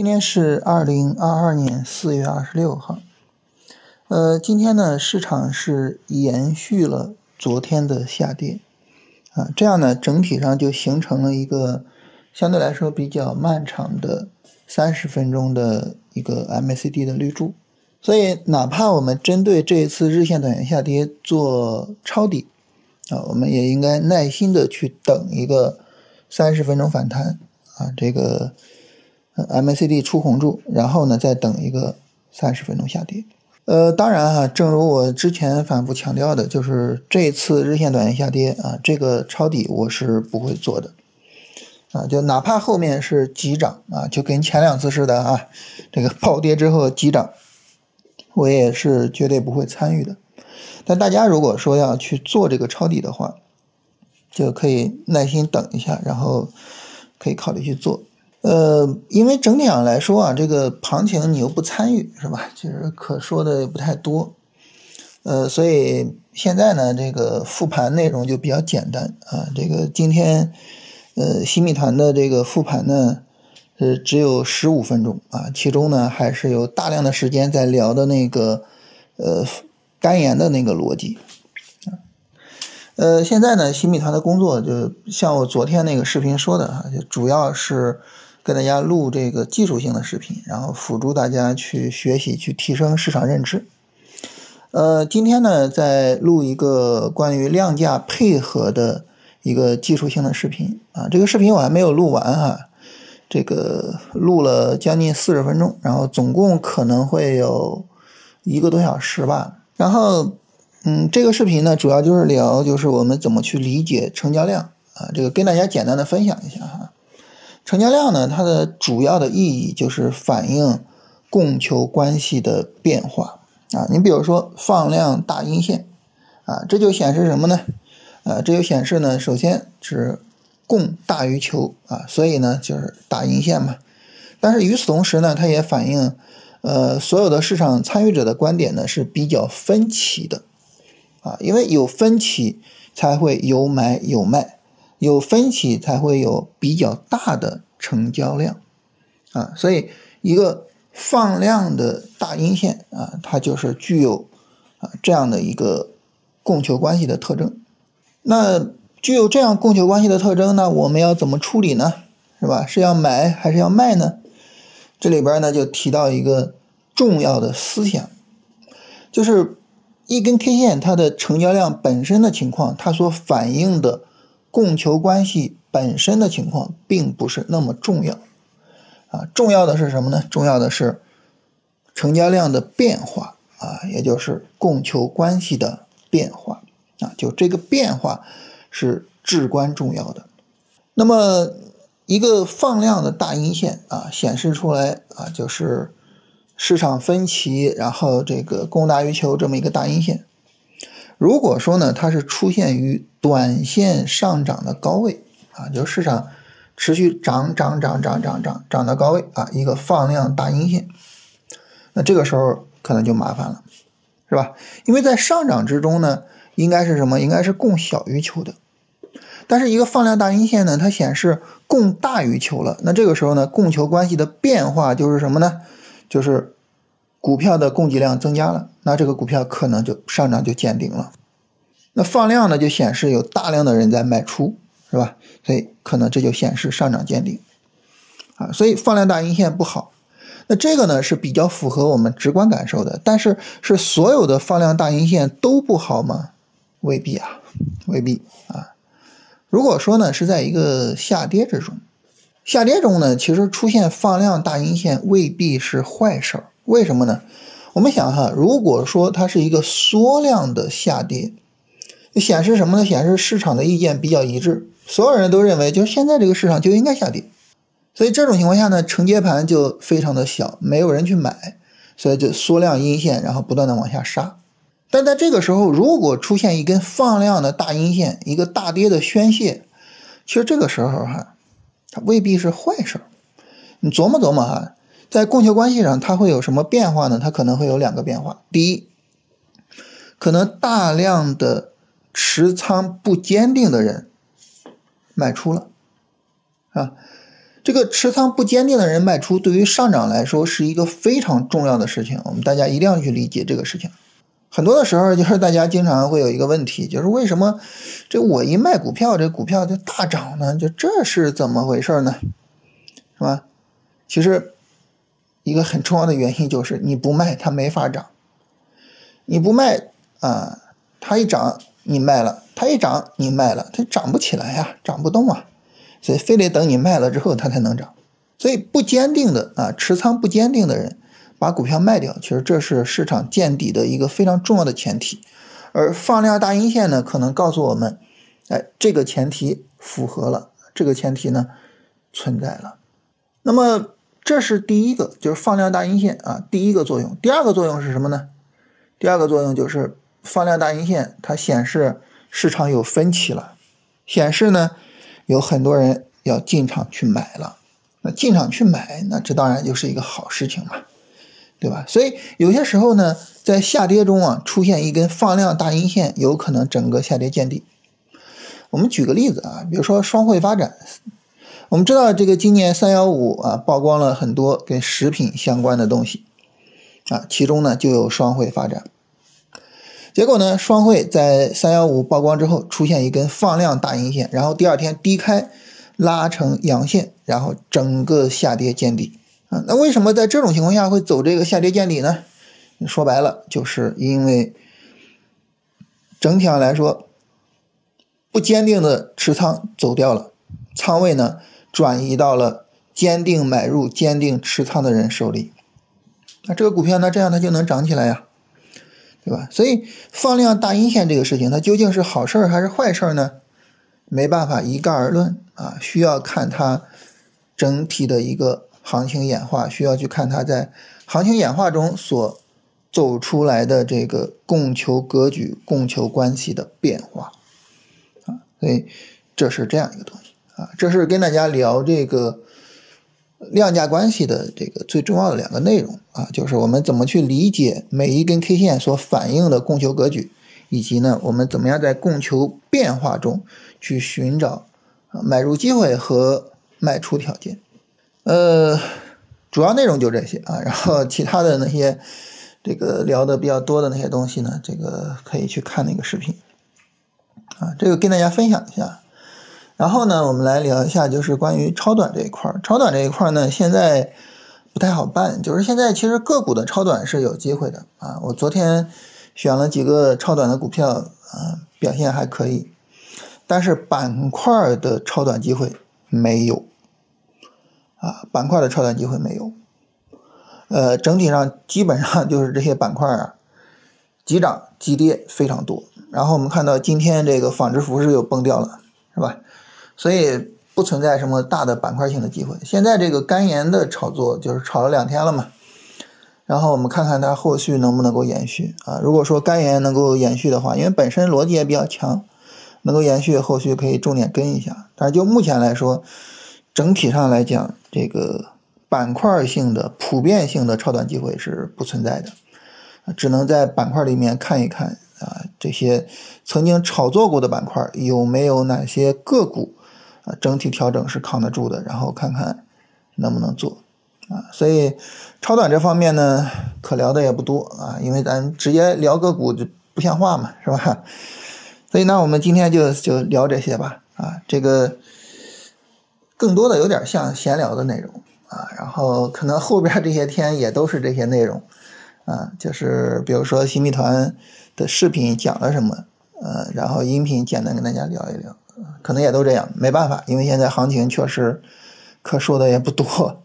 今天是二零二二年四月二十六号，呃，今天呢，市场是延续了昨天的下跌，啊，这样呢，整体上就形成了一个相对来说比较漫长的三十分钟的一个 MACD 的绿柱，所以哪怕我们针对这一次日线短线下跌做抄底，啊，我们也应该耐心的去等一个三十分钟反弹，啊，这个。MACD 出红柱，然后呢，再等一个三十分钟下跌。呃，当然哈，正如我之前反复强调的，就是这次日线短线下跌啊，这个抄底我是不会做的啊，就哪怕后面是急涨啊，就跟前两次似的啊，这个暴跌之后急涨，我也是绝对不会参与的。但大家如果说要去做这个抄底的话，就可以耐心等一下，然后可以考虑去做。呃，因为整体上来说啊，这个行情你又不参与，是吧？其实可说的也不太多。呃，所以现在呢，这个复盘内容就比较简单啊。这个今天，呃，新米团的这个复盘呢，是只有十五分钟啊，其中呢还是有大量的时间在聊的那个，呃，肝炎的那个逻辑。呃，现在呢，新米团的工作就像我昨天那个视频说的啊，就主要是。给大家录这个技术性的视频，然后辅助大家去学习、去提升市场认知。呃，今天呢，在录一个关于量价配合的一个技术性的视频啊。这个视频我还没有录完哈，这个录了将近四十分钟，然后总共可能会有一个多小时吧。然后，嗯，这个视频呢，主要就是聊就是我们怎么去理解成交量啊，这个跟大家简单的分享一下哈。成交量呢，它的主要的意义就是反映供求关系的变化啊。你比如说放量大阴线啊，这就显示什么呢？啊，这就显示呢，首先是供大于求啊，所以呢就是大阴线嘛。但是与此同时呢，它也反映呃所有的市场参与者的观点呢是比较分歧的啊，因为有分歧才会有买有卖。有分歧才会有比较大的成交量，啊，所以一个放量的大阴线啊，它就是具有啊这样的一个供求关系的特征。那具有这样供求关系的特征呢，我们要怎么处理呢？是吧？是要买还是要卖呢？这里边呢就提到一个重要的思想，就是一根 K 线它的成交量本身的情况，它所反映的。供求关系本身的情况并不是那么重要，啊，重要的是什么呢？重要的是成交量的变化啊，也就是供求关系的变化啊，就这个变化是至关重要的。那么一个放量的大阴线啊，显示出来啊，就是市场分歧，然后这个供大于求这么一个大阴线。如果说呢，它是出现于短线上涨的高位啊，就是市场持续涨涨涨涨涨涨涨到高位啊，一个放量大阴线，那这个时候可能就麻烦了，是吧？因为在上涨之中呢，应该是什么？应该是供小于求的，但是一个放量大阴线呢，它显示供大于求了，那这个时候呢，供求关系的变化就是什么呢？就是股票的供给量增加了。那这个股票可能就上涨就见顶了，那放量呢就显示有大量的人在卖出，是吧？所以可能这就显示上涨见顶，啊，所以放量大阴线不好。那这个呢是比较符合我们直观感受的，但是是所有的放量大阴线都不好吗？未必啊，未必啊。如果说呢是在一个下跌之中，下跌中呢其实出现放量大阴线未必是坏事儿，为什么呢？我们想哈，如果说它是一个缩量的下跌，显示什么呢？显示市场的意见比较一致，所有人都认为，就是现在这个市场就应该下跌，所以这种情况下呢，承接盘就非常的小，没有人去买，所以就缩量阴线，然后不断的往下杀。但在这个时候，如果出现一根放量的大阴线，一个大跌的宣泄，其实这个时候哈，它未必是坏事。你琢磨琢磨哈。在供求关系上，它会有什么变化呢？它可能会有两个变化。第一，可能大量的持仓不坚定的人卖出了，啊，这个持仓不坚定的人卖出，对于上涨来说是一个非常重要的事情。我们大家一定要去理解这个事情。很多的时候，就是大家经常会有一个问题，就是为什么这我一卖股票，这股票就大涨呢？就这是怎么回事呢？是吧？其实一个很重要的原因就是你不卖，它没法涨。你不卖啊，它一涨你卖了，它一涨你卖了，它涨不起来呀，涨不动啊。所以非得等你卖了之后，它才能涨。所以不坚定的啊，持仓不坚定的人。把股票卖掉，其实这是市场见底的一个非常重要的前提，而放量大阴线呢，可能告诉我们，哎，这个前提符合了，这个前提呢存在了。那么这是第一个，就是放量大阴线啊，第一个作用。第二个作用是什么呢？第二个作用就是放量大阴线，它显示市场有分歧了，显示呢有很多人要进场去买了。那进场去买，那这当然就是一个好事情嘛。对吧？所以有些时候呢，在下跌中啊，出现一根放量大阴线，有可能整个下跌见底。我们举个例子啊，比如说双汇发展，我们知道这个今年三幺五啊，曝光了很多跟食品相关的东西啊，其中呢就有双汇发展。结果呢，双汇在三幺五曝光之后，出现一根放量大阴线，然后第二天低开拉成阳线，然后整个下跌见底。啊，那为什么在这种情况下会走这个下跌见底呢？说白了，就是因为整体上来说，不坚定的持仓走掉了，仓位呢转移到了坚定买入、坚定持仓的人手里。那这个股票呢，这样它就能涨起来呀，对吧？所以放量大阴线这个事情，它究竟是好事儿还是坏事儿呢？没办法一概而论啊，需要看它整体的一个。行情演化需要去看它在行情演化中所走出来的这个供求格局、供求关系的变化啊，所以这是这样一个东西啊，这是跟大家聊这个量价关系的这个最重要的两个内容啊，就是我们怎么去理解每一根 K 线所反映的供求格局，以及呢，我们怎么样在供求变化中去寻找买入机会和卖出条件。呃，主要内容就这些啊，然后其他的那些这个聊的比较多的那些东西呢，这个可以去看那个视频啊，这个跟大家分享一下。然后呢，我们来聊一下，就是关于超短这一块儿。超短这一块儿呢，现在不太好办，就是现在其实个股的超短是有机会的啊。我昨天选了几个超短的股票啊，表现还可以，但是板块的超短机会没有。啊，板块的超短机会没有，呃，整体上基本上 就是这些板块啊，急涨急跌非常多。然后我们看到今天这个纺织服饰又崩掉了，是吧？所以不存在什么大的板块性的机会。现在这个肝炎的炒作就是炒了两天了嘛，然后我们看看它后续能不能够延续啊？如果说肝炎能够延续的话，因为本身逻辑也比较强，能够延续，后续可以重点跟一下。但是就目前来说，整体上来讲，这个板块性的、普遍性的超短机会是不存在的，只能在板块里面看一看啊，这些曾经炒作过的板块有没有哪些个股整体调整是扛得住的，然后看看能不能做啊。所以超短这方面呢，可聊的也不多啊，因为咱直接聊个股就不像话嘛，是吧？所以那我们今天就就聊这些吧啊，这个。更多的有点像闲聊的内容啊，然后可能后边这些天也都是这些内容啊，就是比如说新密团的视频讲了什么，呃，然后音频简单跟大家聊一聊，可能也都这样，没办法，因为现在行情确实可说的也不多。